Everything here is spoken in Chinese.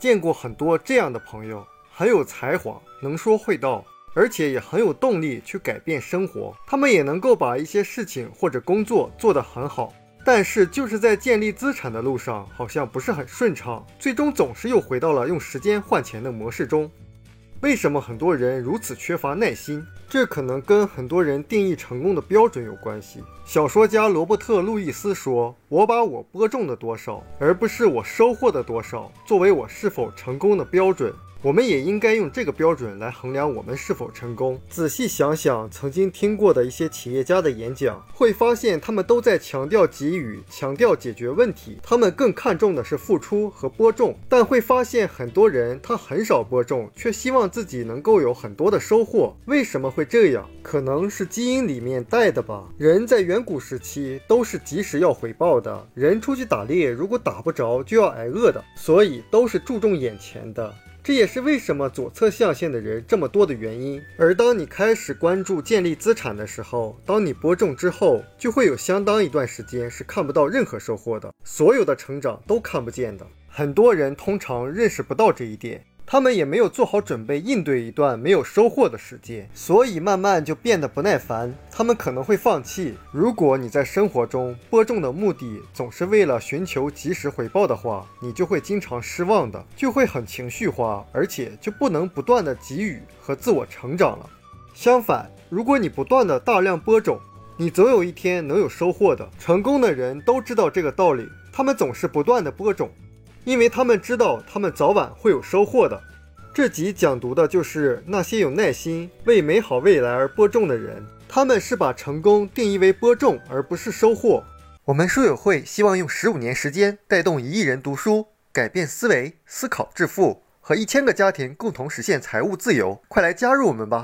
见过很多这样的朋友，很有才华，能说会道，而且也很有动力去改变生活。他们也能够把一些事情或者工作做得很好，但是就是在建立资产的路上，好像不是很顺畅，最终总是又回到了用时间换钱的模式中。为什么很多人如此缺乏耐心？这可能跟很多人定义成功的标准有关系。小说家罗伯特·路易斯说：“我把我播种的多少，而不是我收获的多少，作为我是否成功的标准。”我们也应该用这个标准来衡量我们是否成功。仔细想想曾经听过的一些企业家的演讲，会发现他们都在强调给予，强调解决问题。他们更看重的是付出和播种。但会发现很多人他很少播种，却希望自己能够有很多的收获。为什么会这样？可能是基因里面带的吧。人在远古时期都是及时要回报的。人出去打猎，如果打不着就要挨饿的，所以都是注重眼前的。这也是为什么左侧象限的人这么多的原因。而当你开始关注建立资产的时候，当你播种之后，就会有相当一段时间是看不到任何收获的，所有的成长都看不见的。很多人通常认识不到这一点。他们也没有做好准备应对一段没有收获的时间，所以慢慢就变得不耐烦。他们可能会放弃。如果你在生活中播种的目的总是为了寻求及时回报的话，你就会经常失望的，就会很情绪化，而且就不能不断的给予和自我成长了。相反，如果你不断的大量播种，你总有一天能有收获的。成功的人都知道这个道理，他们总是不断的播种。因为他们知道，他们早晚会有收获的。这集讲读的就是那些有耐心为美好未来而播种的人。他们是把成功定义为播种，而不是收获。我们书友会希望用十五年时间带动一亿人读书，改变思维，思考致富，和一千个家庭共同实现财务自由。快来加入我们吧！